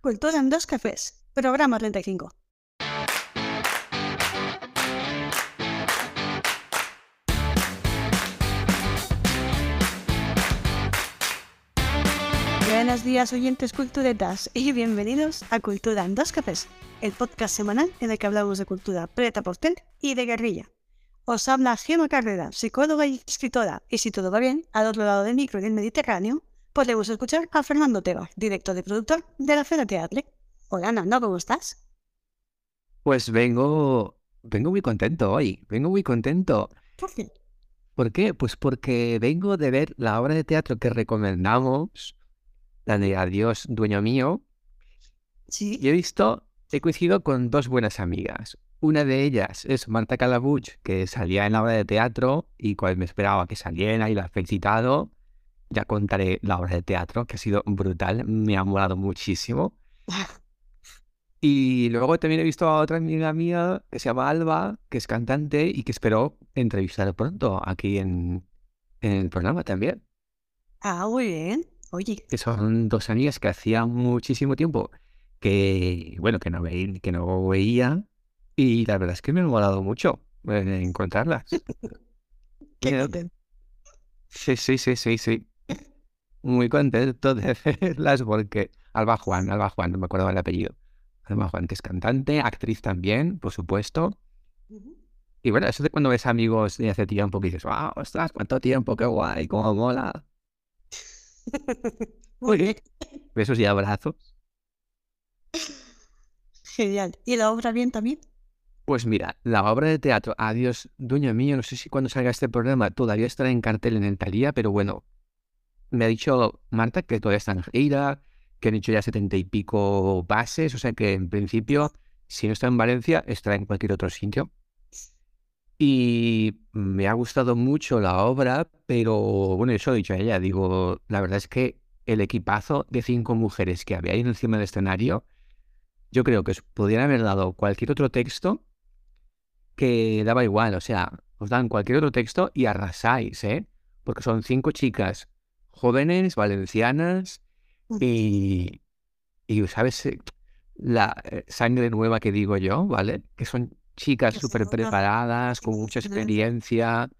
Cultura en dos cafés, programa 35. Buenos días oyentes culturetas y bienvenidos a Cultura en dos cafés, el podcast semanal en el que hablamos de cultura preta portel y de guerrilla. Os habla Gemma Carrera, psicóloga y escritora, y si todo va bien, al otro lado del micro en el Mediterráneo, podemos escuchar a Fernando Teba, director y productor de la Fera Teatre. Hola, Nando, ¿cómo estás? Pues vengo, vengo muy contento hoy, vengo muy contento. ¿Por qué? ¿Por qué? Pues porque vengo de ver la obra de teatro que recomendamos, la de Adiós, dueño mío, Sí. y he visto, he coincidido con dos buenas amigas. Una de ellas es Marta Calabuch, que salía en la obra de teatro y cual me esperaba que saliera y la he felicitado. Ya contaré la obra de teatro, que ha sido brutal, me ha molado muchísimo. Y luego también he visto a otra amiga mía que se llama Alba, que es cantante y que espero entrevistar pronto aquí en, en el programa también. Ah, muy bien. Oye, Que son dos amigas que hacía muchísimo tiempo que, bueno, que no, veí- que no veía y la verdad es que me ha molado mucho eh, encontrarlas. qué. Sí, sí, sí, sí, sí. Muy contento de verlas porque Alba Juan, Alba Juan, no me acuerdo el apellido. Alba Juan, que es cantante, actriz también, por supuesto. Y bueno, eso de cuando ves amigos de hace tiempo que dices, wow, ostras, cuánto tiempo, qué guay, cómo mola. Muy bien. Besos y abrazos. Genial. ¿Y la obra bien también? Pues mira, la obra de teatro Adiós, dueño mío, no sé si cuando salga este programa todavía estará en cartel en el Talía, pero bueno, me ha dicho Marta que todavía está en gira, que han hecho ya setenta y pico pases, o sea que en principio, si no está en Valencia, estará en cualquier otro sitio. Y me ha gustado mucho la obra, pero bueno, eso he dicho a ella, digo, la verdad es que el equipazo de cinco mujeres que había ahí encima del escenario, yo creo que os podrían haber dado cualquier otro texto que daba igual, o sea, os dan cualquier otro texto y arrasáis, ¿eh? Porque son cinco chicas jóvenes, valencianas y, y ¿sabes? Eh, La eh, sangre nueva que digo yo, ¿vale? Que son chicas súper preparadas, con mucha experiencia. experiencia,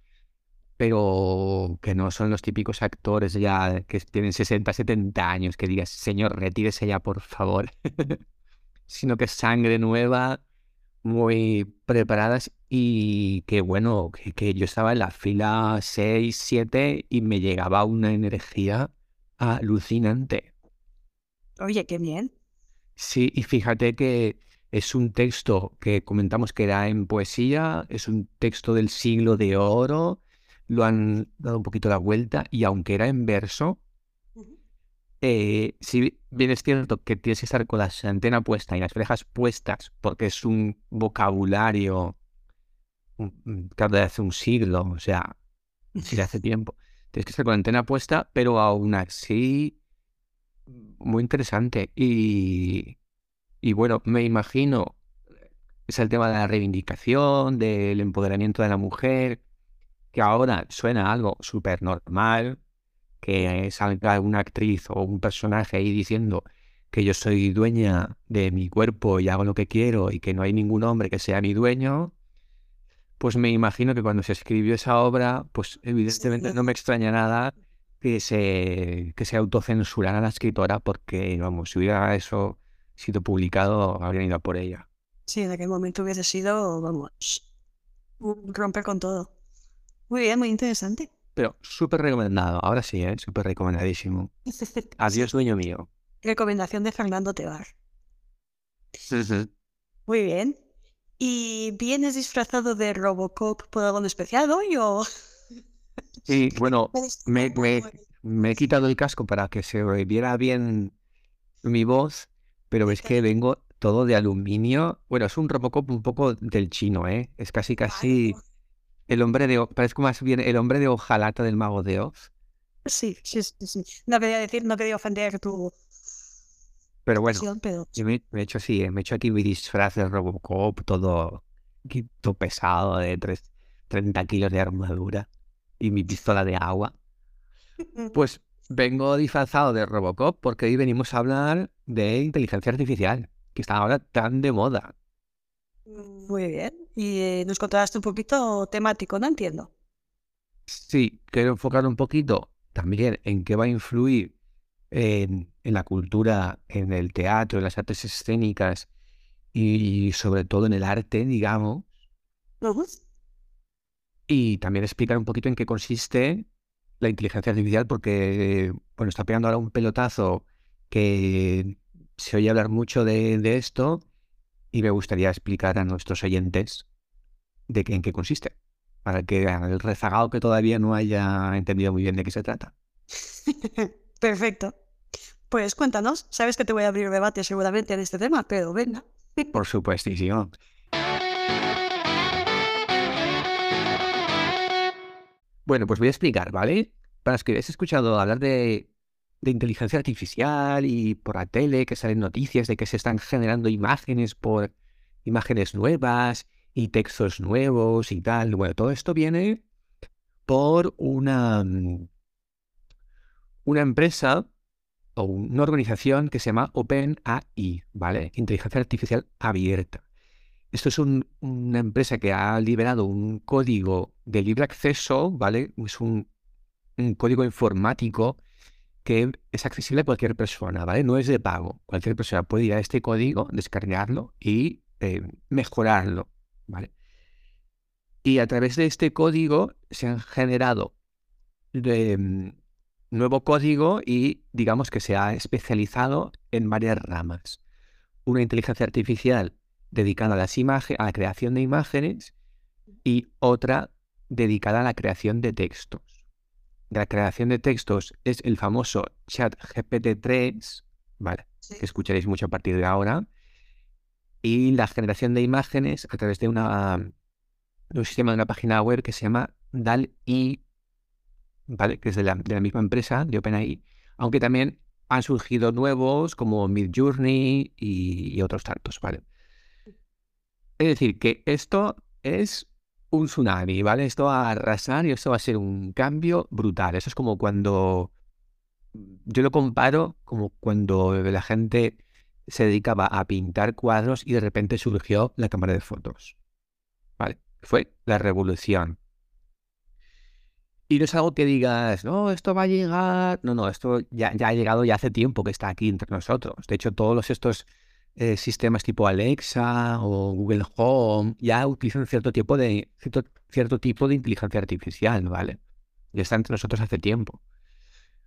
pero que no son los típicos actores ya que tienen 60, 70 años, que digas, señor, retírese ya, por favor. Sino que es sangre nueva, muy preparadas y que bueno, que, que yo estaba en la fila 6, 7 y me llegaba una energía alucinante. Oye, qué bien. Sí, y fíjate que es un texto que comentamos que era en poesía, es un texto del siglo de oro, lo han dado un poquito la vuelta y aunque era en verso. Eh, si bien es cierto que tienes que estar con la antena puesta y las orejas puestas porque es un vocabulario mm, mm, claro, de hace un siglo, o sea, de hace tiempo. Tienes que estar con la antena puesta, pero aún así muy interesante. Y, y bueno, me imagino, es el tema de la reivindicación, del empoderamiento de la mujer, que ahora suena algo súper normal, que salga una actriz o un personaje ahí diciendo que yo soy dueña de mi cuerpo y hago lo que quiero y que no hay ningún hombre que sea mi dueño, pues me imagino que cuando se escribió esa obra, pues evidentemente no me extraña nada que se, que se autocensurara la escritora porque, vamos, si hubiera eso sido publicado, habrían ido por ella. Sí, en aquel momento hubiese sido, vamos, romper con todo. Muy bien, muy interesante. Pero súper recomendado, ahora sí, ¿eh? súper recomendadísimo. Adiós, dueño mío. Recomendación de Fernando Tebar. Muy bien. ¿Y vienes disfrazado de Robocop por algo en especial hoy o...? Sí, bueno, Me me, me, me he quitado el casco para que se viera bien mi voz, pero es que vengo todo de aluminio. Bueno, es un Robocop un poco del chino, ¿eh? Es casi casi el hombre de... Parezco más bien el hombre de hojalata del mago de Oz. Sí, sí, sí, sí. No quería decir, no quería ofender tu Pero bueno, pero yo me, he hecho así, ¿eh? me he hecho aquí mi disfraz de Robocop, todo, todo pesado, de tres- 30 kilos de armadura y mi pistola de agua. Pues Vengo disfrazado de Robocop porque hoy venimos a hablar de inteligencia artificial, que está ahora tan de moda. Muy bien. Y eh, nos contaste un poquito temático, no entiendo. Sí, quiero enfocar un poquito también en qué va a influir en, en la cultura, en el teatro, en las artes escénicas y sobre todo en el arte, digamos. Y también explicar un poquito en qué consiste la inteligencia artificial, porque bueno, está pegando ahora un pelotazo que se oye hablar mucho de, de esto y me gustaría explicar a nuestros oyentes de qué, en qué consiste, para que el rezagado que todavía no haya entendido muy bien de qué se trata. Perfecto. Pues cuéntanos. Sabes que te voy a abrir debate seguramente en este tema, pero venga. Por supuestísimo. Bueno, pues voy a explicar, ¿vale? Para los que habéis escuchado hablar de, de inteligencia artificial y por la tele, que salen noticias de que se están generando imágenes por imágenes nuevas y textos nuevos y tal. Bueno, todo esto viene por una, mm, una empresa o una organización que se llama OpenAI, ¿vale? Inteligencia Artificial Abierta. Esto es un- una empresa que ha liberado un código de libre acceso, ¿vale? Es un, un código informático que es accesible a cualquier persona, ¿vale? No es de pago. Cualquier persona puede ir a este código, descargarlo y eh, mejorarlo, ¿vale? Y a través de este código se han generado mm, nuevo código y digamos que se ha especializado en varias ramas. Una inteligencia artificial dedicada a las a la creación de imágenes y otra dedicada a la creación de textos. La creación de textos es el famoso chat GPT-3, ¿vale? que escucharéis mucho a partir de ahora, y la generación de imágenes a través de, una, de un sistema de una página web que se llama DAL-I, ¿vale? que es de la, de la misma empresa, de OpenAI, aunque también han surgido nuevos como Midjourney y, y otros tantos, ¿vale? Es decir, que esto es un tsunami, ¿vale? Esto va a arrasar y esto va a ser un cambio brutal. Eso es como cuando yo lo comparo como cuando la gente se dedicaba a pintar cuadros y de repente surgió la cámara de fotos. ¿Vale? Fue la revolución. Y no es algo que digas, no, esto va a llegar. No, no, esto ya, ya ha llegado ya hace tiempo que está aquí entre nosotros. De hecho, todos estos eh, sistemas tipo Alexa o Google Home ya utilizan cierto tipo de, cierto, cierto tipo de inteligencia artificial, ¿vale? Ya está entre nosotros hace tiempo.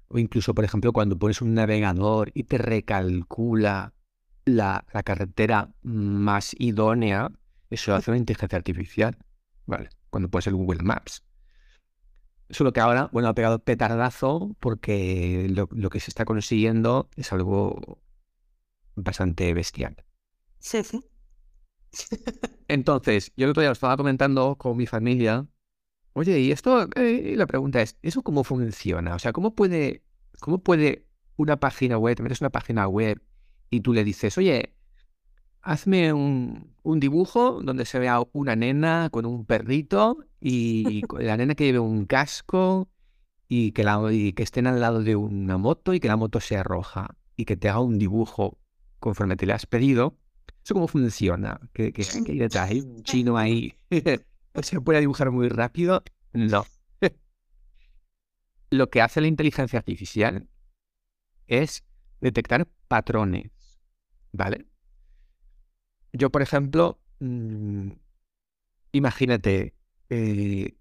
O incluso, por ejemplo, cuando pones un navegador y te recalcula la, la carretera más idónea, eso hace una inteligencia artificial, ¿vale? Cuando pones el Google Maps. Solo que ahora, bueno, ha pegado petardazo porque lo, lo que se está consiguiendo es algo bastante bestial. Sí, sí. Entonces, yo el otro día lo estaba comentando con mi familia. Oye, y esto, eh, la pregunta es, ¿eso cómo funciona? O sea, ¿cómo puede, cómo puede una página web, te metes una página web y tú le dices, oye, hazme un, un dibujo donde se vea una nena con un perrito y la nena que lleve un casco y que, la, y que estén al lado de una moto y que la moto sea roja y que te haga un dibujo conforme te le has pedido? ¿Eso cómo funciona? ¿Qué, qué, qué hay detrás? ¿Hay un chino ahí? ¿Se puede dibujar muy rápido? No. Lo que hace la inteligencia artificial es detectar patrones, ¿vale? Yo, por ejemplo, mm, imagínate, eh,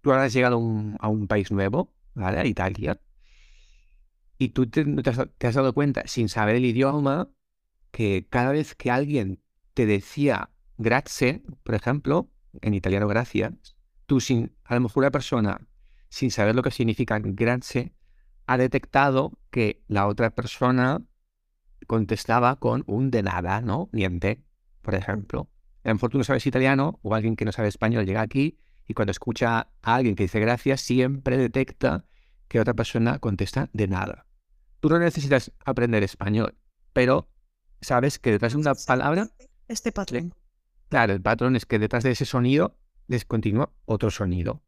tú ahora has llegado a un, a un país nuevo, ¿vale? A Italia, y tú te, no te has, te has dado cuenta, sin saber el idioma, que cada vez que alguien te decía grazie, por ejemplo, en italiano gracias, tú sin, a lo mejor una persona, sin saber lo que significa grazie, ha detectado que la otra persona contestaba con un de nada, ¿no? Niente, por ejemplo. A lo mejor tú no sabes italiano o alguien que no sabe español llega aquí y cuando escucha a alguien que dice gracias siempre detecta que otra persona contesta de nada. Tú no necesitas aprender español, pero sabes que detrás de una palabra, Este patrón. claro, el patrón es que detrás de ese sonido les continúa otro sonido.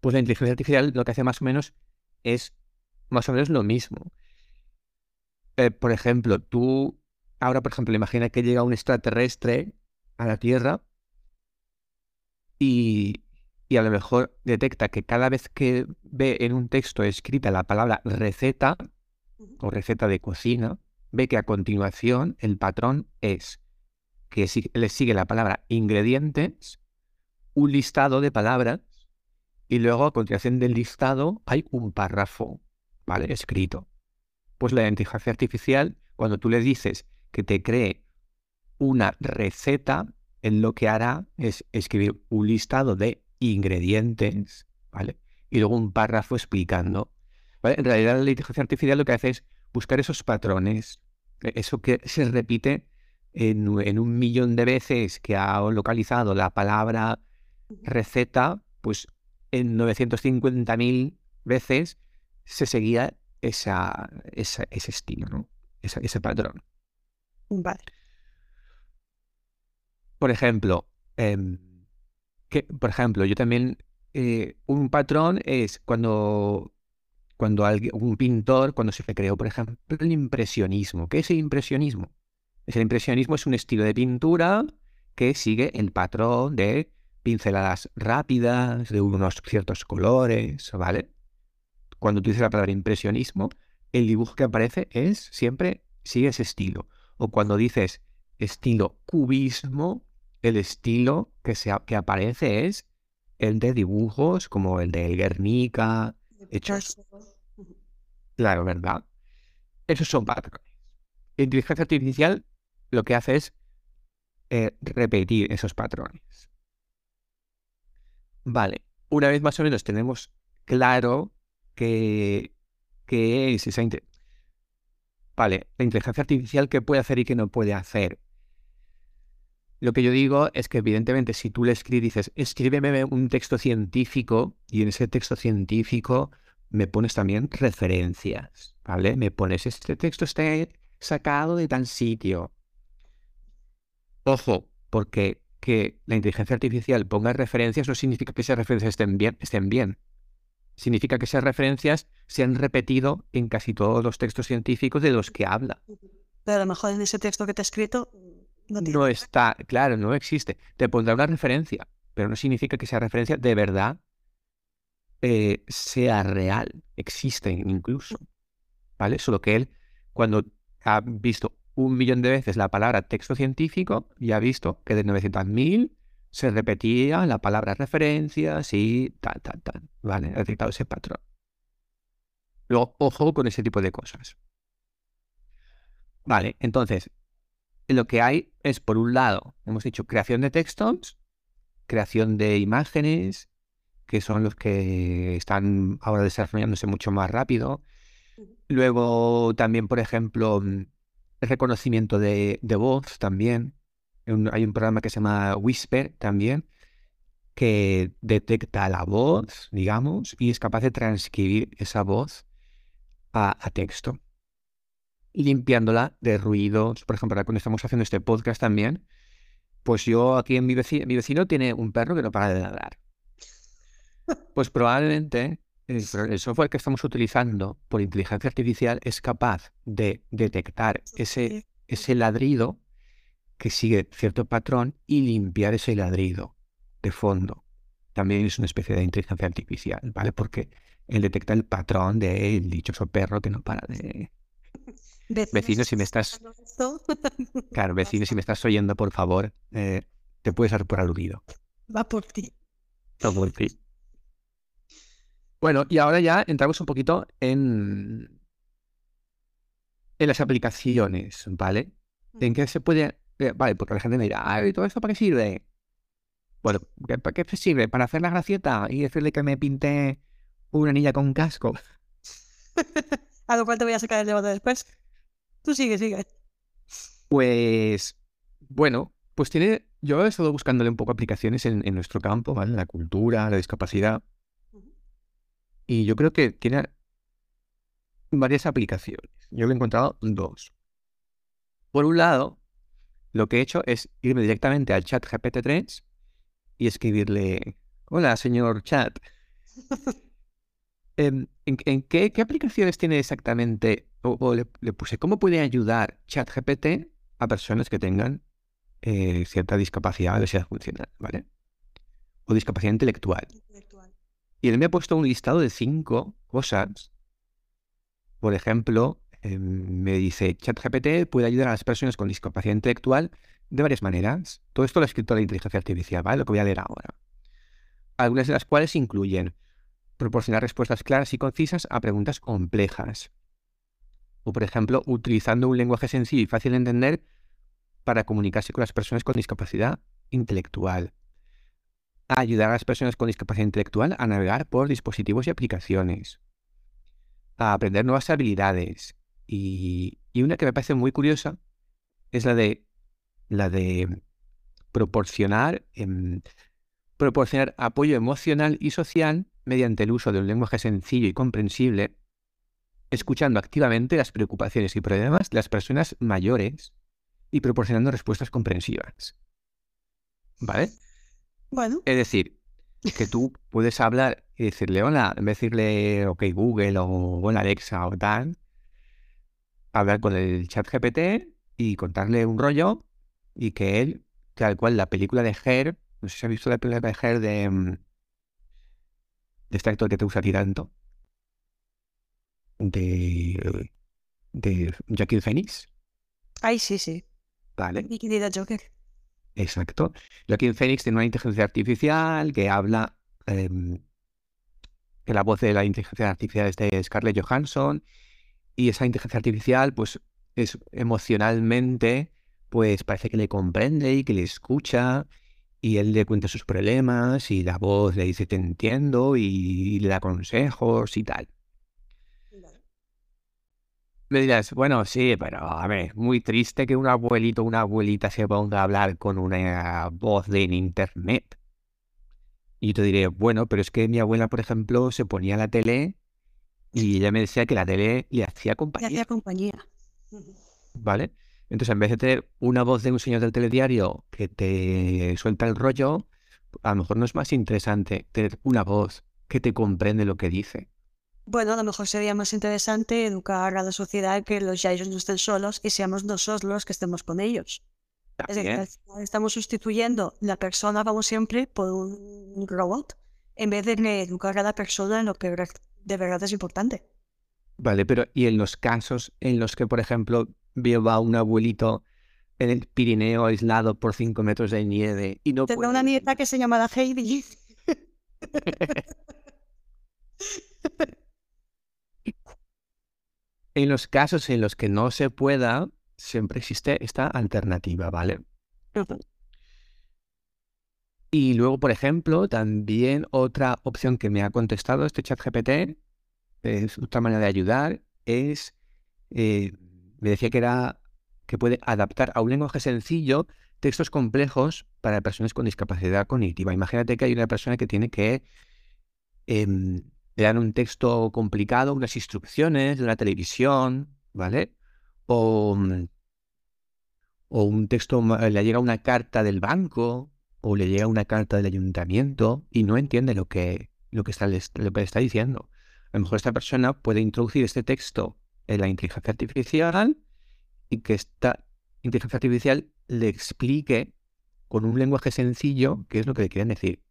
Pues la inteligencia artificial lo que hace más o menos es más o menos lo mismo. Eh, por ejemplo, tú, ahora, por ejemplo, imagina que llega un extraterrestre a la Tierra y, y a lo mejor detecta que cada vez que ve en un texto escrita la palabra receta o receta de cocina, ve que a continuación el patrón es que le sigue la palabra ingredientes, un listado de palabras y luego a continuación del listado hay un párrafo, ¿vale? Escrito. Pues la inteligencia artificial, cuando tú le dices que te cree una receta, él lo que hará es escribir un listado de ingredientes, ¿vale? Y luego un párrafo explicando. En realidad la inteligencia artificial lo que hace es buscar esos patrones, eso que se repite en, un millón de veces que ha localizado la palabra receta, pues en 950.000 veces se seguía esa, ese estilo, ¿no? ese patrón. Vale. Por ejemplo, em, que, por ejemplo, yo también, eh, un patrón es cuando, cuando alguien, un pintor, cuando se creó, por ejemplo, el impresionismo. ¿Qué es el impresionismo? El impresionismo es un estilo de pintura que sigue el patrón de pinceladas rápidas, de unos ciertos colores, ¿vale? Cuando utilizas la palabra impresionismo, el dibujo que aparece es siempre sigue ese estilo. O cuando dices estilo cubismo, el estilo que, se, que aparece es el de dibujos como el de Guernica, hechos. Claro, ¿verdad? Esos son patrones. Inteligencia artificial lo que hace es eh, repetir esos patrones. Vale, una vez más o menos tenemos claro que, es esa... Vale, la inteligencia artificial, ¿qué puede hacer y qué no puede hacer? Lo que yo digo es que evidentemente si tú le escribes, dices, escríbeme un texto científico y en ese texto científico me pones también referencias, ¿vale? Me pones, este texto está sacado de tal sitio, Ojo, porque que la inteligencia artificial ponga referencias no significa que esas referencias estén bien, estén bien. Significa que esas referencias se han repetido en casi todos los textos científicos de los que habla. Pero a lo mejor en ese texto que te he escrito no, está, claro, no existe. Te pondrá una referencia, pero no significa que esa referencia de verdad eh, sea real, existe incluso. ¿Vale? Solo que él, cuando ha visto un millón de veces la palabra texto científico y ha visto que de 900.000 se repetía la palabra referencias y tal, tal, tal. Vale, ha detectado ese patrón. Luego, ojo con ese tipo de cosas. Vale, entonces, lo que hay es, por un lado, hemos dicho creación de textos, creación de imágenes, que son los que están ahora desarrollándose mucho más rápido. Luego también, por ejemplo, reconocimiento de, voz también. hay un programa que se llama Whisper también, que detecta la voz, digamos, y es capaz de transcribir esa voz a, texto, limpiándola de ruidos. Por ejemplo, cuando estamos haciendo este podcast también, pues yo aquí en mi vecino, mi vecino tiene un perro que no para de ladrar. Pues probablemente el, software que estamos utilizando por inteligencia artificial es capaz de detectar ese, ese ladrido que sigue cierto patrón y limpiar ese ladrido de fondo. También es una especie de inteligencia artificial, ¿vale? Porque él detecta el patrón del dichoso perro que no para de... Vecino, si me estás... Claro, vecino, si me estás oyendo, por favor, eh, te puedes dar por aludido. Va por ti. Va por ti. Bueno, y ahora ya entramos un poquito en, en las aplicaciones, ¿vale? En qué se puede... Eh, vale, porque la gente me dirá, ¿y todo esto para qué sirve? Bueno, ¿para qué sirve? ¿Para hacer la gracieta y decirle que me pinte una niña con casco? a lo cual te voy a sacar el debate después. Tú sigue, sigue. Pues, bueno, pues tiene... Yo he estado buscándole un poco aplicaciones en, en nuestro campo, ¿vale? La cultura, la discapacidad. Y yo creo que tiene varias aplicaciones. Yo he encontrado dos. Por un lado, lo que he hecho es irme directamente al chat GPT-3 y escribirle, hola señor chat, em, ¿en, qué, aplicaciones tiene exactamente? O, le, puse, ¿cómo puede ayudar ChatGPT a personas que tengan eh, cierta discapacidad o diversidad funcional, ¿vale? O discapacidad intelectual. Y él me ha puesto un listado de cinco cosas. Por ejemplo, em, me dice, ChatGPT puede ayudar a las personas con discapacidad intelectual de varias maneras. Todo esto lo ha escrito la inteligencia artificial, ¿vale? Lo que voy a leer ahora. Algunas de las cuales incluyen proporcionar respuestas claras y concisas a preguntas complejas. O, por ejemplo, utilizando un lenguaje sencillo y fácil de entender para comunicarse con las personas con discapacidad intelectual. Ayudar a las personas con discapacidad intelectual a navegar por dispositivos y aplicaciones. A aprender nuevas habilidades. Y, una que me parece muy curiosa es la de, la de proporcionar, em, proporcionar apoyo emocional y social mediante el uso de un lenguaje sencillo y comprensible, escuchando activamente las preocupaciones y problemas de las personas mayores y proporcionando respuestas comprensivas. ¿Vale? Bueno. Es decir, que tú puedes hablar y decirle hola, en vez de decirle ok Google o hola Alexa o tal, hablar con el chat GPT y contarle un rollo y que él, tal cual la película de Her, no sé si has visto la película de Her de, mm, de este actor que te gusta a ti tanto, de, de Joaquin Phoenix. Ay, sí, sí. Vale. Mi querida Joker. Exacto. Joaquin Phoenix tiene una inteligencia artificial que habla, em, que la voz de la inteligencia artificial es de Scarlett Johansson, y esa inteligencia artificial, pues, es emocionalmente, pues parece que le comprende y que le escucha, y él le cuenta sus problemas, y la voz le dice te entiendo, y le da consejos y tal. Me dirás, bueno, sí, pero a ver, muy triste que un abuelito o una abuelita se ponga a hablar con una voz de internet. Y yo te diré, bueno, pero es que mi abuela, por ejemplo, se ponía la tele y ella me decía que la tele le hacía compañía. Le hacía compañía. ¿Vale? Entonces, en vez de tener una voz de un señor del telediario que te suelta el rollo, a lo mejor no es más interesante tener una voz que te comprende lo que dice. Bueno, a lo mejor sería más interesante educar a la sociedad que los ellos no estén solos y seamos nosotros los que estemos con ellos. Es decir, estamos sustituyendo la persona, como siempre, por un robot, en vez de educar a la persona en lo que de verdad es importante. Vale, pero ¿y en los casos en los que, por ejemplo, veo a un abuelito en el Pirineo aislado por 5 metros de nieve y no Tendrá una nieta que se llama Heidi. En los casos en los que no se pueda, siempre existe esta alternativa, ¿vale? Y luego, por ejemplo, también otra opción que me ha contestado este chat GPT, es otra manera de ayudar, es, eh, me decía que era que puede adaptar a un lenguaje sencillo textos complejos para personas con discapacidad cognitiva. Imagínate que hay una persona que tiene que em, le dan un texto complicado, unas instrucciones de una televisión, ¿vale? O, mm, o un texto, le llega una carta del banco o le llega una carta del ayuntamiento y no entiende lo que, lo que, está, lo que está diciendo. A lo mejor esta persona puede introducir este texto en la inteligencia artificial y que esta inteligencia artificial le explique con un lenguaje sencillo qué es lo que le quieren decir,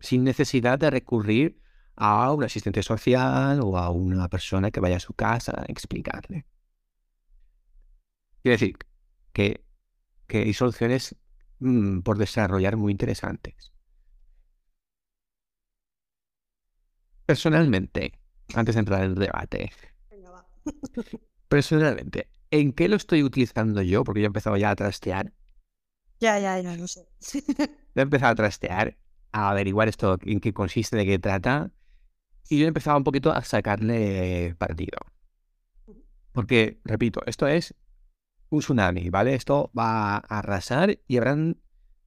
sin necesidad de recurrir a un asistente social o a una persona que vaya a su casa a explicarle. Quiere decir que, que hay soluciones mm, por desarrollar muy interesantes. Personalmente, antes de entrar en el debate, personalmente, ¿en qué lo estoy utilizando yo? Porque yo he empezado ya a trastear. Ya, ya, ya, no sé. he empezado a trastear, a averiguar esto, en qué consiste, de qué trata. Y yo empezaba un poquito a sacarle partido. Porque, repito, esto es un tsunami, ¿vale? Esto va a arrasar y habrán...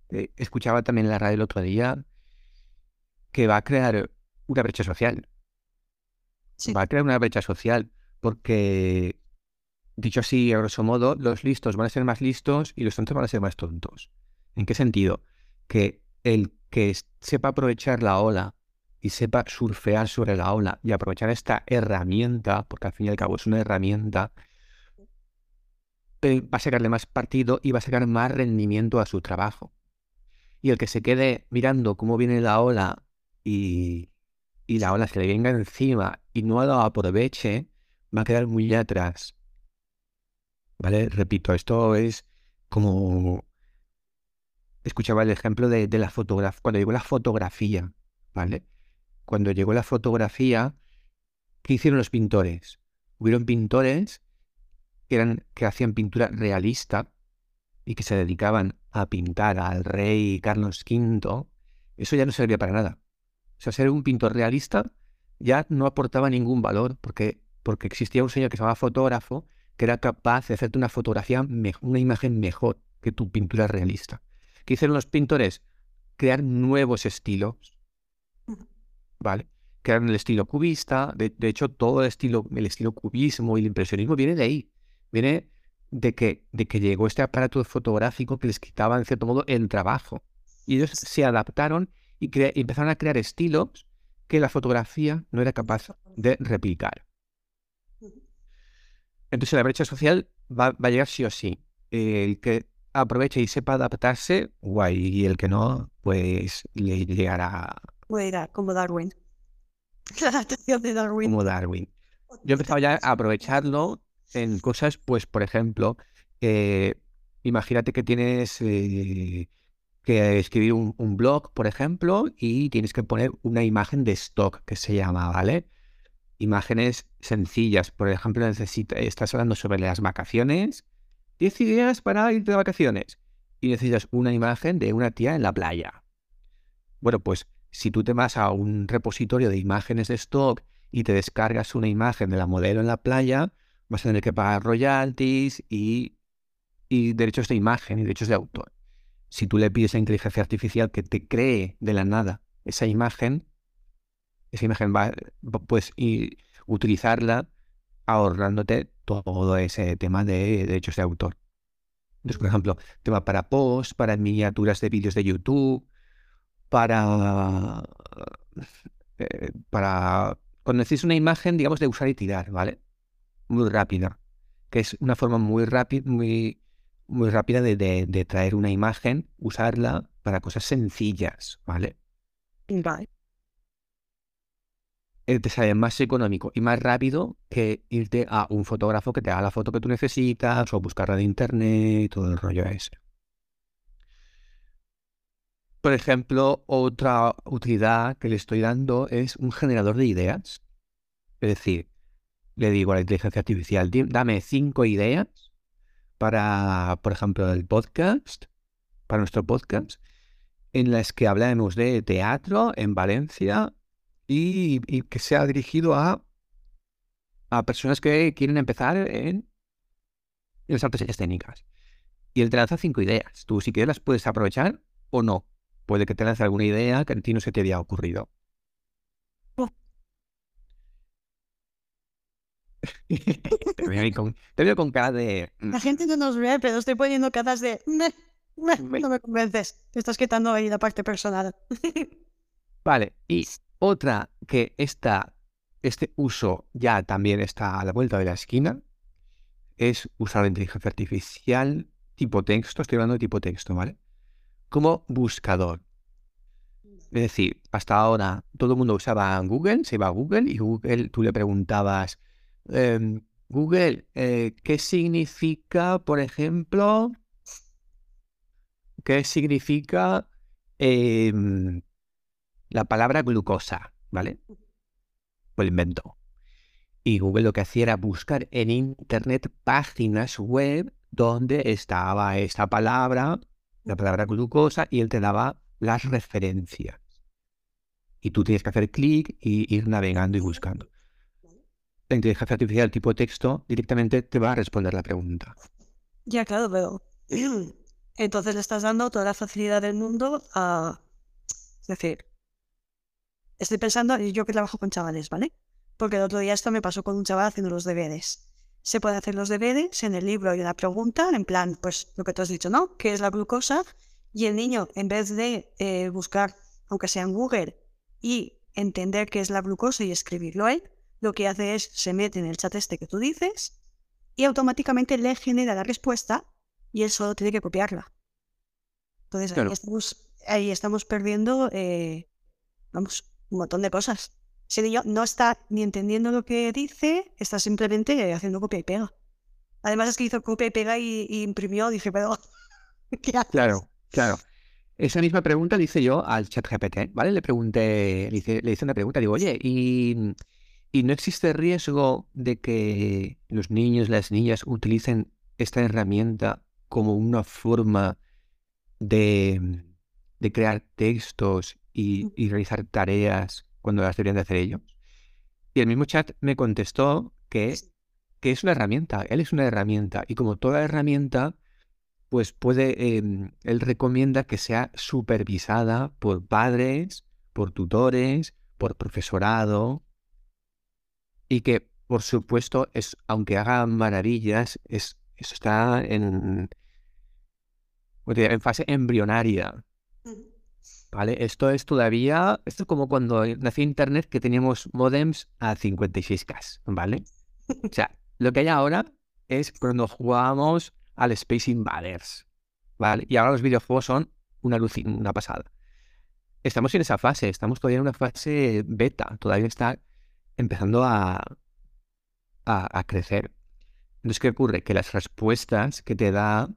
Eh, escuchaba también en la radio el otro día que va a crear una brecha social. Va a crear una brecha social porque, dicho así, a grosso modo, los listos van a ser más listos y los tontos van a ser más tontos. ¿En qué sentido? Que el que sepa aprovechar la ola y sepa surfear sobre la ola y aprovechar esta herramienta, porque al fin y al cabo es una herramienta, va a sacarle más partido y va a sacar más rendimiento a su trabajo. Y el que se quede mirando cómo viene la ola y, y la ola se le venga encima y no lo aproveche, va a quedar muy atrás. ¿Vale? Repito, esto es como... Escuchaba el ejemplo de, de la fotografía. Cuando llegó la fotografía, ¿vale? Cuando llegó la fotografía, ¿qué hicieron los pintores? Hubieron pintores que, eran, que hacían pintura realista y que se dedicaban a pintar al rey Carlos V. Eso ya no servía para nada. O sea, ser un pintor realista ya no aportaba ningún valor porque, porque existía un señor que se llamaba fotógrafo que era capaz de hacerte una fotografía, una imagen mejor que tu pintura realista. ¿Qué hicieron los pintores? Crear nuevos estilos, ¿vale? Crearon el estilo cubista, de, hecho todo el estilo, el estilo cubismo y el impresionismo viene de ahí, viene de que, de que llegó este aparato fotográfico que les quitaba en cierto modo el trabajo. Y ellos se adaptaron y, y empezaron a crear estilos que la fotografía no era capaz de replicar. Entonces la brecha social va, a llegar sí o sí. El que aproveche y sepa adaptarse, guay. Y el que no, pues le llegará. Puede como Darwin. La adaptación de Darwin. Como Darwin. Yo he empezado ya a aprovecharlo en cosas, pues, por ejemplo, eh, imagínate que tienes eh, que escribir un, un, blog, por ejemplo, y tienes que poner una imagen de stock que se llama, ¿vale? imágenes sencillas. Por ejemplo, necesitas, estás hablando sobre las vacaciones. 10 ideas para ir de vacaciones. Y necesitas una imagen de una tía en la playa. Bueno, pues si tú te vas a un repositorio de imágenes de stock y te descargas una imagen de la modelo en la playa, vas a tener que pagar royalties y, y derechos de imagen y derechos de autor. Si tú le pides a inteligencia artificial que te cree de la nada esa imagen, esa imagen va, pues y utilizarla ahorrándote todo ese tema de derechos de autor. Entonces, por ejemplo, tema para post, para miniaturas de vídeos de YouTube, para, eh, para cuando necesites una imagen, digamos, de usar y tirar, ¿vale? Muy rápida, que es una forma muy rápida, muy, muy rápida de, de, traer una imagen, usarla para cosas sencillas, ¿vale? Vale. Eh, te sale más económico y más rápido que irte a un fotógrafo que te haga la foto que tú necesitas o buscarla de internet, todo el rollo ese. Por ejemplo, otra utilidad que le estoy dando es un generador de ideas. Es decir, le digo a la inteligencia artificial, dame cinco ideas para, por ejemplo, el podcast, para nuestro podcast, en las que hablemos de teatro en Valencia y, que sea dirigido a, a personas que quieren empezar en, las artes escénicas. Y él te lanza cinco ideas. Tú si quieres las puedes aprovechar o no. Puede que te lance alguna idea que a ti no se te había ocurrido. te, veo con, cara de... Mm. La gente no nos ve, pero estoy poniendo caras de... no me convences. Te estás quitando ahí la parte personal. vale, y otra que está, este uso ya también está a la vuelta de la esquina es usar la inteligencia artificial tipo texto, estoy hablando de tipo texto, ¿vale? Como buscador. Es decir, hasta ahora todo el mundo usaba Google, se iba a Google y Google tú le preguntabas, em, Google, eh, ¿qué significa, por ejemplo, qué significa em, la palabra glucosa, ¿vale? Pues inventó. Y Google lo que hacía era buscar en Internet páginas web donde estaba esta palabra, la palabra glucosa, y él te daba las referencias. Y tú tienes que hacer clic y ir navegando y buscando. La inteligencia artificial tipo texto directamente te va a responder la pregunta. Ya, claro, pero entonces le estás dando toda la facilidad del mundo a... Es decir, Estoy pensando, yo que trabajo con chavales, ¿vale? Porque el otro día esto me pasó con un chaval haciendo los deberes. Se puede hacer los deberes, en el libro hay una pregunta, en plan, pues lo que tú has dicho, ¿no? ¿Qué es la glucosa? Y el niño, en vez de eh, buscar, aunque sea en Google, y entender qué es la glucosa y escribirlo él, lo que hace es se mete en el chat este que tú dices y automáticamente le genera la respuesta y él solo tiene que copiarla. Entonces ahí, estamos, ahí estamos perdiendo, eh, vamos, un montón de cosas. Ese niño no está ni entendiendo lo que dice, está simplemente haciendo copia y pega. Además es que hizo copia y pega y, imprimió, dije, pero ¿qué haces? Claro, claro. Esa misma pregunta le hice yo al chat GPT, ¿vale? Le pregunté, le hice, le hice una pregunta, digo, oye, ¿y, ¿y no existe riesgo de que los niños, las niñas utilicen esta herramienta como una forma de, de crear textos y, y, realizar tareas cuando las deberían de hacer ellos? Y el mismo chat me contestó que, que es una herramienta, él es una herramienta y como toda herramienta pues puede, em, él recomienda que sea supervisada por padres, por tutores, por profesorado y que, por supuesto, es, aunque haga maravillas, es, eso está en, en fase embrionaria. ¿Vale? Esto es todavía, esto es como cuando nació Internet que teníamos modems a 56K, ¿vale? O sea, lo que hay ahora es cuando jugábamos al Space Invaders. ¿vale? Y ahora los videojuegos son una, luz, una pasada. Estamos en esa fase, estamos todavía en una fase beta, todavía está empezando a, a, crecer. Entonces, ¿qué ocurre? Que las respuestas que te da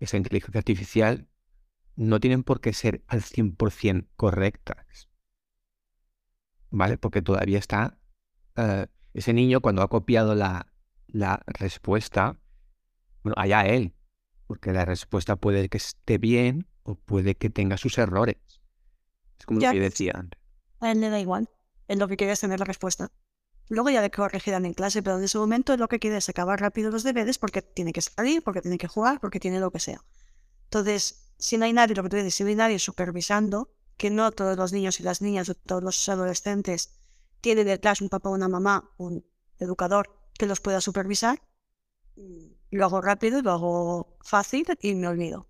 esa inteligencia artificial no tienen por qué ser al 100% correctas. ¿Vale? Porque todavía está... Eh, ese niño cuando ha copiado la, la respuesta, bueno, allá él, porque la respuesta puede que esté bien o puede que tenga sus errores. Es como lo que decía antes. A él le da igual. Él lo que quiere es tener la respuesta. Luego ya de que corregirán en clase, pero en ese momento lo que quiere es acabar rápido los deberes porque tiene que salir, porque tiene que jugar, porque tiene lo que sea. Entonces, si no hay nadie, lo que tú dices, si no hay nadie supervisando, que no todos los niños y las niñas o todos los adolescentes tienen detrás un papá o una mamá, un educador que los pueda supervisar, lo hago rápido, lo hago fácil y me olvido.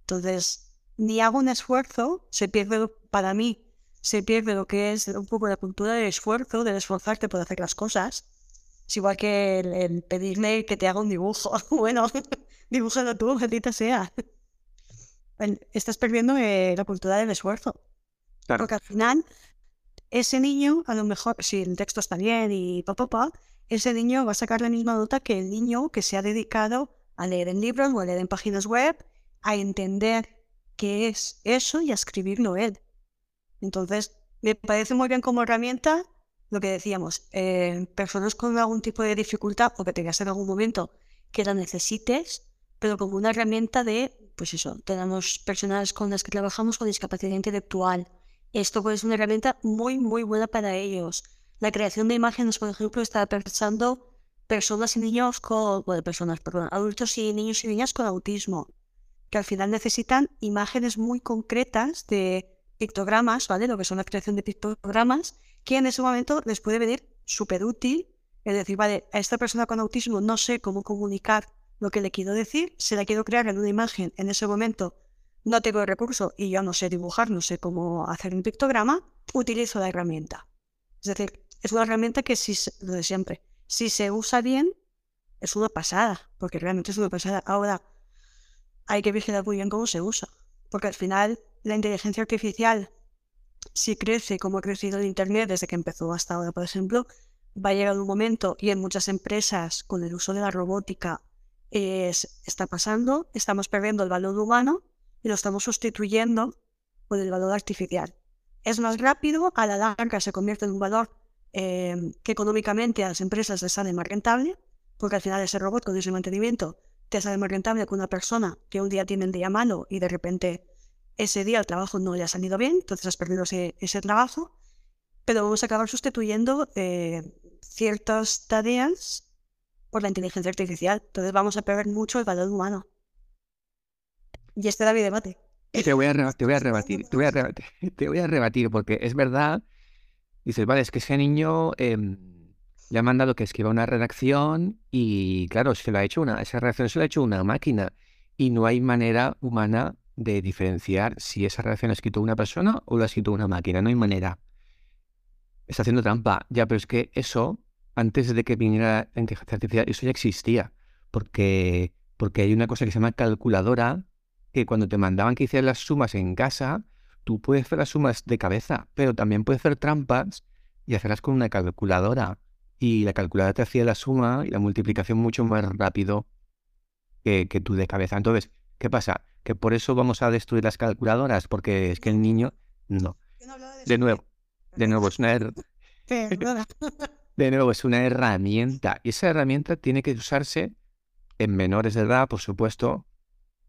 Entonces, ni hago un esfuerzo, se pierde para mí, se pierde lo que es un poco la cultura del esfuerzo, del esforzarte por hacer las cosas. Es igual que el, pedirle que te haga un dibujo. bueno, dibújalo tú, maldita sea. Estás perdiendo eh, la cultura del esfuerzo. Porque al final, ese niño, a lo mejor, si el texto está bien y pa, pa, ese niño va a sacar la misma nota que el niño que se ha dedicado a leer en libros o a leer en páginas web, a entender qué es eso y a escribirlo él. Entonces, me parece muy bien como herramienta lo que decíamos, eh, personas con algún tipo de dificultad o que tengas en algún momento que la necesites, pero como una herramienta de, pues eso, tenemos personas con las que trabajamos con discapacidad intelectual. Esto pues, es una herramienta muy, muy buena para ellos la creación de imágenes, por ejemplo, está pensando personas y niños con, bueno, personas, perdón, adultos y niños y niñas con autismo, que al final necesitan imágenes muy concretas de pictogramas, ¿vale? Lo que son la creación de pictogramas, que en ese momento les puede venir súper útil, es decir, vale, a esta persona con autismo no sé cómo comunicar lo que le quiero decir, se la quiero crear en una imagen, en ese momento no tengo el recurso y yo no sé dibujar, no sé cómo hacer un pictograma, utilizo la herramienta. Es decir, es una herramienta que si, lo de siempre, si se usa bien, es una pasada, porque realmente es una pasada. Ahora, hay que vigilar muy bien cómo se usa, porque al final la inteligencia artificial, si crece como ha crecido el Internet desde que empezó hasta ahora, por ejemplo, va a llegar un momento, y en muchas empresas con el uso de la robótica es, está pasando, estamos perdiendo el valor humano y lo estamos sustituyendo por el valor artificial. Es más rápido, a la larga se convierte en un valor Em, que económicamente a las empresas les sale más rentable, porque al final ese robot con ese mantenimiento te sale más rentable que una persona que un día tiene el día malo y de repente ese día el trabajo no le ha salido bien, entonces has perdido ese, trabajo, pero vamos a acabar sustituyendo eh, ciertas tareas por la inteligencia artificial, entonces vamos a perder mucho el valor humano. Y este era mi debate. Te voy a, te voy a rebatir, te voy a rebatir, te voy a rebatir porque es verdad dices, vale, es que ese niño em, le ha mandado que escriba una redacción y claro, se lo ha hecho una, esa redacción se la ha hecho una máquina y no hay manera humana de diferenciar si esa redacción la ha escrito una persona o la ha escrito una máquina, no hay manera. está haciendo trampa. Ya, pero es que eso, antes de que viniera la inteligencia artificial, eso ya existía. Porque, porque hay una cosa que se llama calculadora, que cuando te mandaban que hicieras las sumas en casa, tú puedes hacer las sumas de cabeza, pero también puedes hacer trampas y hacerlas con una calculadora. Y la calculadora te hacía la suma y la multiplicación mucho más rápido que, que tú de cabeza. Entonces, ¿qué pasa? Que por eso vamos a destruir las calculadoras, porque es que el niño, no. De nuevo, de nuevo, es una, her- de nuevo, es una herramienta. Y esa herramienta tiene que usarse en menores de edad, por supuesto,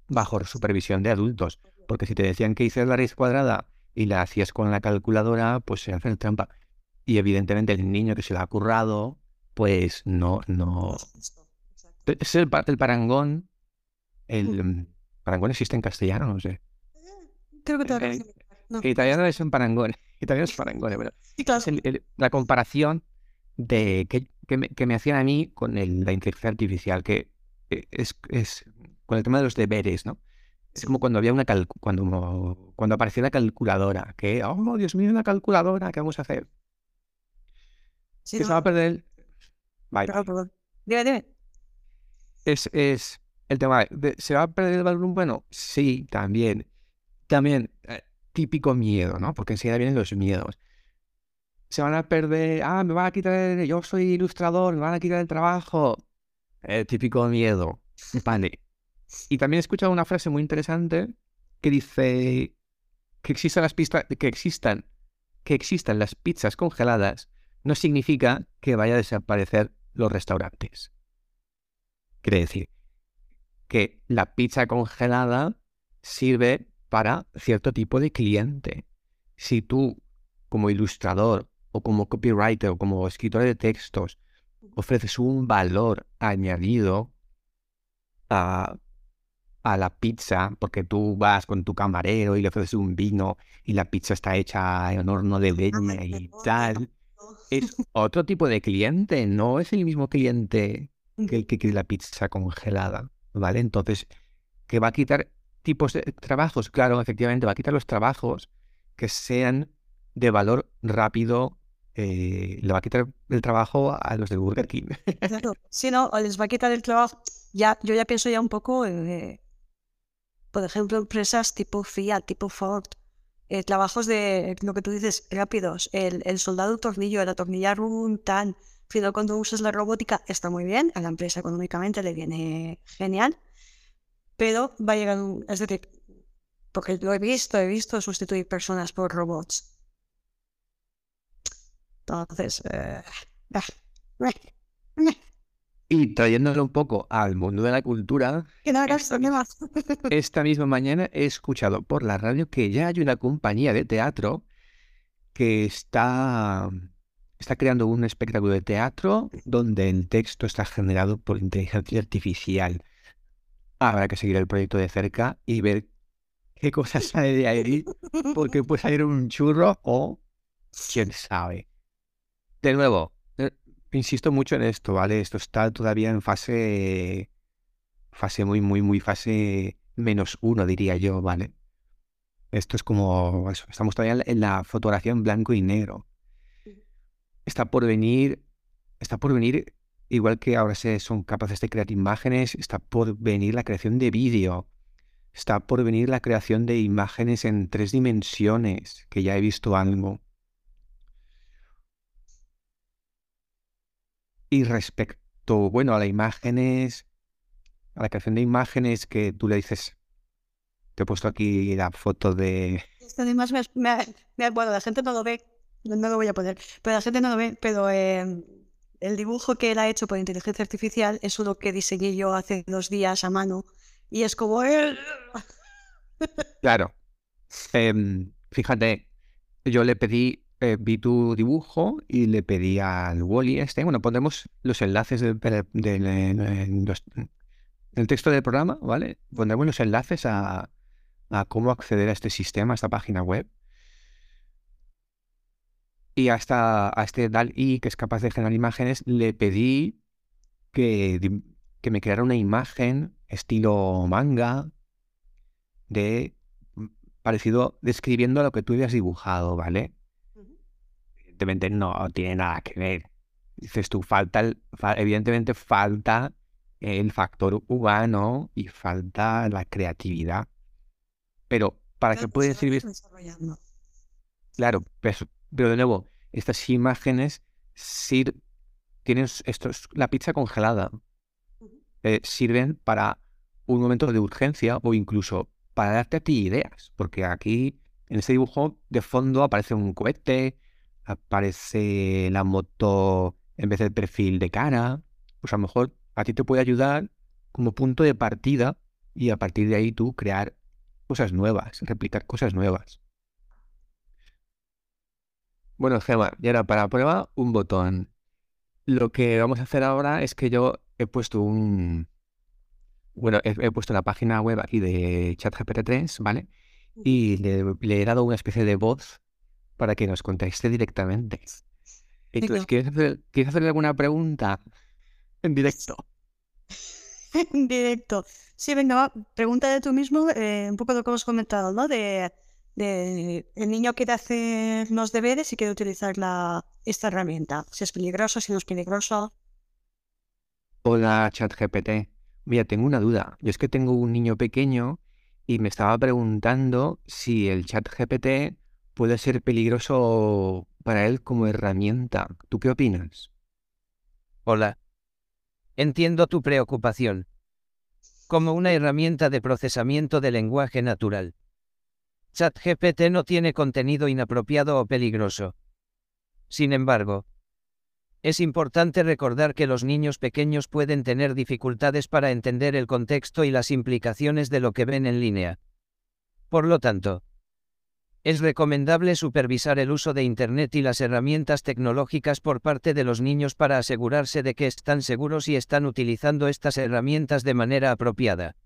bajo supervisión de adultos. Porque si te decían que hicieras la raíz cuadrada y la hacías con la calculadora, pues se hace trampa. Y evidentemente el niño que se lo ha currado, pues no, no. Es el, pa- el parangón. El mm, parangón existe en castellano, no sé. Creo que Eh, explicar. No. Italiano es un parangón. Italiano es parangón, es el- el- la comparación de que, que me, que me hacían a mí con el- la inteligencia artificial, que eh, es, es con el tema de los deberes, ¿no? Es como cuando había una cuando, cuando aparecía la calculadora, que, oh, Dios mío, una calculadora, ¿qué vamos a hacer? Sí, que no, se va a perder. el- perdón. Dime, dime. Es, es el tema de, ¿se va a perder el valor humano? Sí, también. También, eh, típico miedo, ¿no? Porque enseguida vienen los miedos. Se van a perder, ah, me van a quitar, el- yo soy ilustrador, me van a quitar el trabajo. El típico miedo. Vale. Y también he escuchado una frase muy interesante que dice que existan las pistas, que existan, que existan las pizzas congeladas no significa que vaya a desaparecer los restaurantes. Quiere decir que la pizza congelada sirve para cierto tipo de cliente. Si tú, como ilustrador o como copywriter o como escritor de textos, ofreces un valor añadido a, a la pizza, porque tú vas con tu camarero y le ofreces un vino y la pizza está hecha en horno de leña y tal, es otro tipo de cliente, no es el mismo cliente que el que quiere la pizza congelada, ¿vale? Entonces, que va a quitar tipos de trabajos, claro, efectivamente, va a quitar los trabajos que sean de valor rápido, eh, le va a quitar el trabajo a los de Burger King. Claro. Si no, o les va a quitar el trabajo. Ya, yo ya pienso ya un poco, eh, por ejemplo, empresas tipo Fiat, tipo Ford, eh, trabajos de lo que tú dices, rápidos, el, el soldado tornillo, el atornillar un tan. Pero cuando usas la robótica está muy bien, a la empresa económicamente le viene genial, pero va a llegar un. Es decir, porque lo he visto, he visto sustituir personas por robots. Entonces, eh, Y trayéndolo un poco al mundo de la cultura, Esta esta misma mañana he escuchado por la radio que ya hay una compañía de teatro que está, está creando un espectáculo de teatro donde el texto está generado por inteligencia artificial. Habrá que seguir el proyecto de cerca y ver qué cosas sale de ahí, porque puede salir un churro o quién sabe. De nuevo, eh, insisto mucho en esto, ¿vale? Esto está todavía en fase, fase muy, muy, muy fase menos uno, diría yo, ¿vale? Esto es como, estamos todavía en la- en la fotografía en blanco y negro. Está por venir, está por venir, igual que ahora se son capaces de crear imágenes, está por venir la creación de vídeo. Está por venir la creación de imágenes en tres dimensiones, que ya he visto algo. Y respecto, bueno, a las imágenes, a la creación de imágenes que tú le dices, te he puesto aquí la foto de... Además me, me- me- bueno, la gente no lo ve, no no lo voy a poner, pero la gente no lo ve, pero eh, el dibujo que él ha hecho por inteligencia artificial es uno que diseñé yo hace dos días a mano y es como... eh, Claro. Em, fíjate, yo le pedí, eh, vi tu dibujo y le pedí al Wally este, bueno, pondremos los enlaces del, texto del programa, ¿vale? Pondremos los enlaces a, cómo acceder a este sistema, a esta página web. Y hasta a este DAL-I, que es capaz de generar imágenes, le pedí que, que me creara una imagen estilo manga de mm, parecido describiendo lo que tú habías dibujado, ¿vale? Evidentemente no tiene nada que ver. Dices tú, falta el, fa- evidentemente falta el factor humano y falta la creatividad. Pero para Claro, pueden se va servir, claro, pues, pero de nuevo, estas imágenes sir- tienen esto es la pizza congelada. Eh, sirven para un momento de urgencia o incluso para darte a ti ideas, porque aquí en este dibujo de fondo aparece un cohete, aparece la moto en vez del perfil de cara, pues a lo mejor a ti te puede ayudar como punto de partida y a partir de ahí tú crear cosas nuevas, replicar cosas nuevas. Bueno, Gemma, y ahora para prueba un botón. Lo que vamos a hacer ahora es que yo he puesto un... Bueno, he, he puesto la página web aquí de ChatGPT3, ¿vale? Y le, le he dado una especie de voz para que nos conteste directamente. Entonces. ¿quieres, hacer, ¿quieres hacerle alguna pregunta en directo? En directo. Sí, venga, va, pregúntale tú mismo eh, un poco lo que hemos comentado, ¿no? De, de el niño quiere hacer los deberes y quiere utilizar la, esta herramienta. Si es peligroso, si no es peligroso. Hola, ChatGPT. Mira, tengo una duda. Yo es que tengo un niño pequeño y me estaba preguntando si el ChatGPT puede ser peligroso para él como herramienta. ¿Tú qué opinas? Hola. Entiendo tu preocupación. Como una herramienta de procesamiento de lenguaje natural. ChatGPT no tiene contenido inapropiado o peligroso. Sin embargo, es importante recordar que los niños pequeños pueden tener dificultades para entender el contexto y las implicaciones de lo que ven en línea. Por lo tanto, es recomendable supervisar el uso de Internet y las herramientas tecnológicas por parte de los niños para asegurarse de que están seguros y están utilizando estas herramientas de manera apropiada.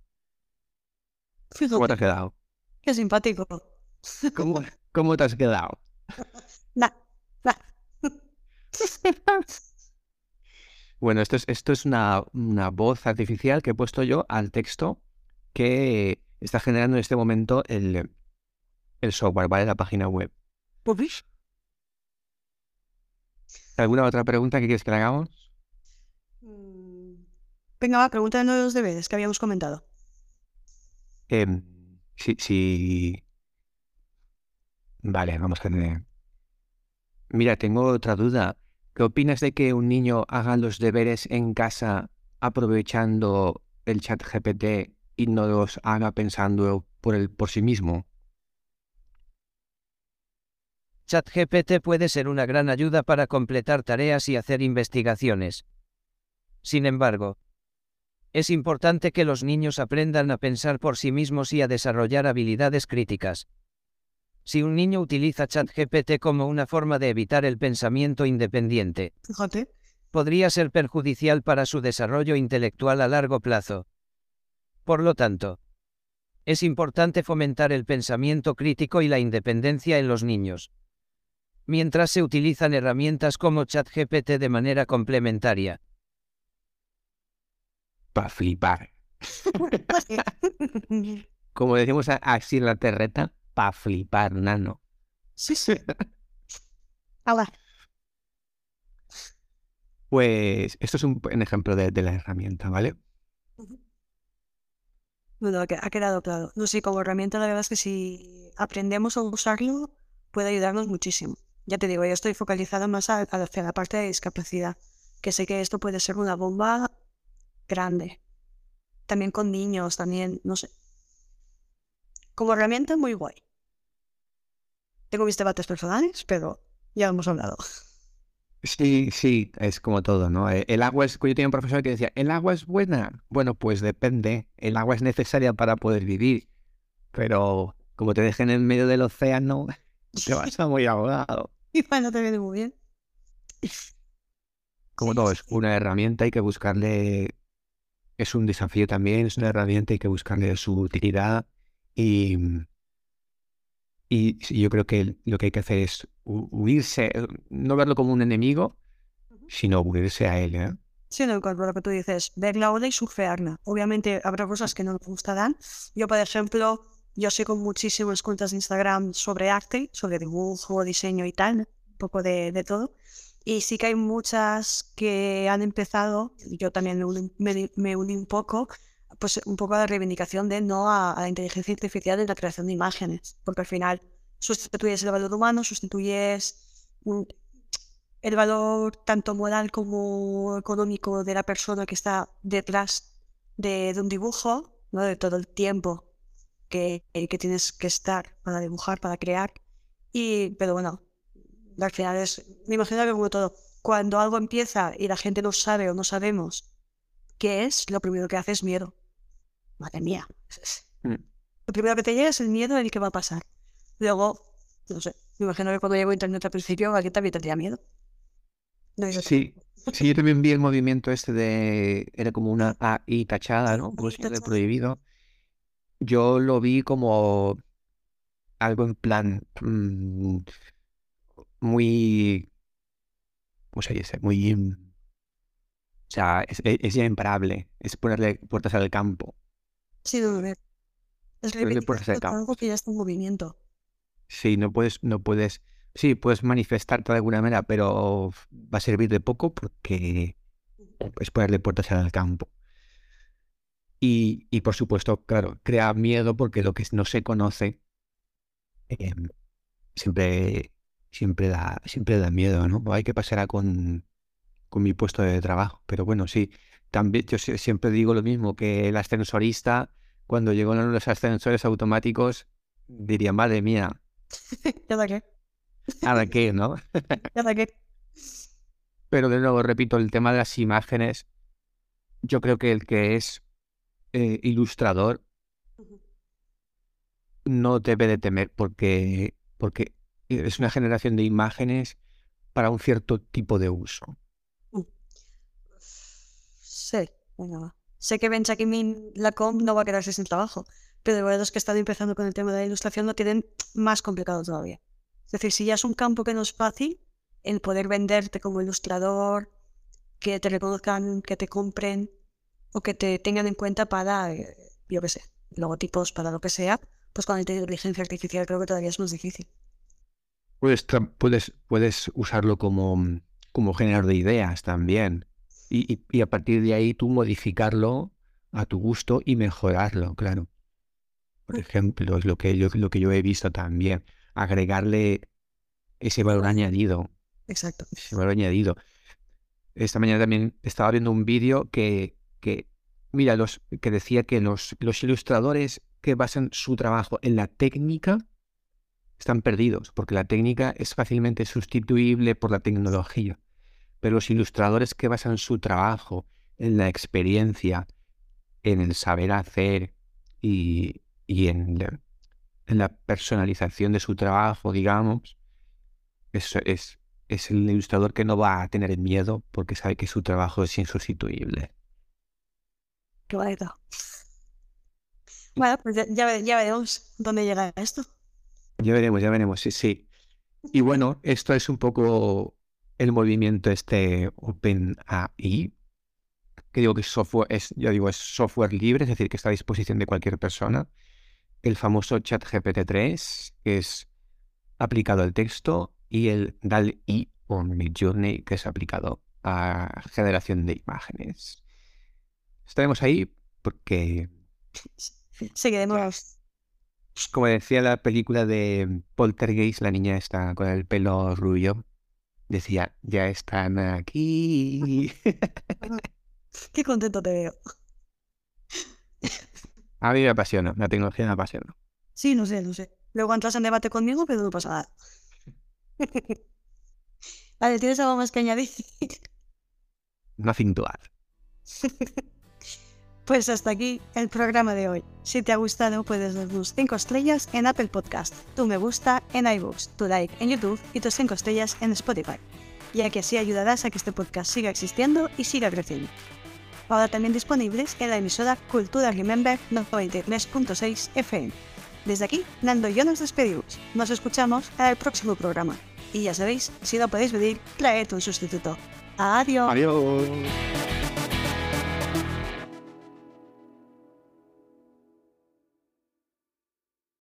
¿Cómo te has quedado? qué simpático. ¿Cómo, cómo te has quedado? Nah, nah. Bueno, esto es, esto es una, una voz artificial que he puesto yo al texto que está generando en este momento el, el software, ¿vale? La página web. Pues, ¿Alguna otra pregunta que quieres que le hagamos? mm, Venga, va, pregúntale los deberes que habíamos comentado. Em, sí, sí. Vale, vamos a tener. Mira, tengo otra duda. ¿Qué opinas de que un niño haga los deberes en casa aprovechando el chat GPT y no los haga pensando por, el, por sí mismo? ChatGPT puede ser una gran ayuda para completar tareas y hacer investigaciones. Sin embargo, es importante que los niños aprendan a pensar por sí mismos y a desarrollar habilidades críticas. Si un niño utiliza ChatGPT como una forma de evitar el pensamiento independiente, Fíjate. podría ser perjudicial para su desarrollo intelectual a largo plazo. Por lo tanto, es importante fomentar el pensamiento crítico y la independencia en los niños. Mientras se utilizan herramientas como ChatGPT de manera complementaria. Para flipar. Como decimos a- así en la terreta, para flipar, nano. sí, sí. Ahora, Pues esto es un, un ejemplo de, de la herramienta, ¿vale? Bueno, ha quedado claro. No sé, como herramienta la verdad es que si aprendemos a usarlo puede ayudarnos muchísimo. Ya te digo, yo estoy focalizada más hacia la parte de discapacidad, que sé que esto puede ser una bomba grande. También con niños, también, no sé. Como herramienta muy guay. Tengo mis debates personales, pero ya hemos hablado. Sí, sí, es como todo, ¿no? Eh, El agua es, yo tenía un profesor que decía, ¿el agua es buena? Bueno, pues depende. El agua es necesaria para poder vivir, pero como te dejen en medio del océano, te vas a muy ahogado. Y bueno, te viene muy bien. Como todo, es una herramienta, hay que buscarle, es un desafío también, es una herramienta, hay que buscarle su utilidad y, y sí, yo creo que lo que hay que hacer es hu- huirse, eh, no verlo como un enemigo, sino huirse a él, ¿eh? Sí, no, con lo que tú dices, ver la ola y surfearla. Obviamente habrá cosas que no nos gustarán. Yo, por ejemplo, yo sigo muchísimas cuentas de Instagram sobre arte, sobre dibujo, diseño y tal. poco de, de todo. Y sí que hay muchas que han empezado, yo también me me, uní un poco, pues un poco a la reivindicación de no a, la inteligencia artificial en la creación de imágenes, porque al final sustituyes el valor humano, sustituyes un, el valor tanto moral como económico de la persona que está detrás de, de un dibujo, ¿no? de todo el tiempo que, que, tienes que estar para dibujar, para crear. Y, pero bueno, al final es, me imagino que como todo, cuando algo empieza y la gente no sabe o no sabemos qué es, lo primero que hace es miedo. Madre mía. Mm. Lo primero que te llega es el miedo del que va a pasar. Luego, no sé, me imagino que cuando llegó Internet al principio, alguien también tendría miedo. No, sí, sí, yo también vi el movimiento este de, era como una AI tachada, ¿no? Como si prohibido. Yo lo vi como algo en plan mmm, muy, ¿cómo se dice? Muy, o sea, es, es, ya imparable, es ponerle puertas al campo. Sí, no, es algo que ya está en movimiento. Sí, no puedes, no puedes Sí, puedes manifestarte de alguna manera, pero va a servir de poco porque es ponerle puertas al campo. Y, y, por supuesto, claro, crea miedo porque lo que no se conoce eh, siempre, siempre, da, siempre da miedo, ¿no? Hay que pasar con, con mi puesto de trabajo. Pero bueno, sí, también yo siempre digo lo mismo que el ascensorista, cuando llegó los ascensores automáticos, diría, madre mía. ¿Ya qué? Nada que, ¿no? Nada que. Pero de nuevo, repito, el tema de las imágenes, yo creo que el que es eh, ilustrador no debe de temer porque, porque es una generación de imágenes para un cierto tipo de uso. Mm. Sí, bueno, sé que Benjamin Lacombe no va a quedarse sin trabajo, pero de verdad los que están empezando con el tema de la ilustración lo tienen más complicado todavía. Es decir, si ya es un campo que no es fácil, el poder venderte como ilustrador, que te reconozcan, que te compren o que te tengan en cuenta para, eh, yo qué sé, logotipos, para lo que sea, pues con la inteligencia artificial creo que todavía es más difícil. Puedes, puedes, puedes usarlo como, como generador de ideas también. Y, y, y, a partir de ahí tú modificarlo a tu gusto y mejorarlo, claro. Por ejemplo, es lo que yo, lo que yo he visto también agregarle ese valor añadido. Exacto. Ese valor añadido. Esta mañana también estaba viendo un vídeo que, que, mira, los, que decía que los, los ilustradores que basan su trabajo en la técnica están perdidos, porque la técnica es fácilmente sustituible por la tecnología. Pero los ilustradores que basan su trabajo en la experiencia, en el saber hacer y, y en, la personalización de su trabajo, digamos, es, es, es el ilustrador que no va a tener miedo porque sabe que su trabajo es insustituible. Qué. Bueno, pues ya, veremos dónde llega esto. Ya veremos, ya veremos, sí, sí. Y bueno, esto es un poco el movimiento este OpenAI, que digo que software es, ya digo, es software libre, es decir, que está a disposición de cualquier persona el famoso chat GPT-3, que es aplicado al texto, y el DAL-I o Midjourney, que es aplicado a generación de imágenes. Estaremos ahí porque... Seguiremos. Como decía la película de Poltergeist, la niña está con el pelo rubio. Decía, ya están aquí. Qué contento te veo. A mí me apasiona, la tecnología me apasiona. Sí, no sé, no sé. Luego entras en debate conmigo, pero no pasa nada. vale, ¿tienes algo más que añadir? Nothing to add. Pues hasta aquí el programa de hoy. Si te ha gustado, puedes darnos 5 estrellas en Apple Podcast, tu me gusta en iBooks, tu like en YouTube y tus 5 estrellas en Spotify, ya que así ayudarás a que este podcast siga existiendo y siga creciendo ahora también disponibles en la emisora Cultura Remember 93.6 FM. Desde aquí, Nando y yo nos despedimos. Nos escuchamos en el próximo programa. Y ya sabéis, si no podéis venir, traed un sustituto. Adiós. Adiós.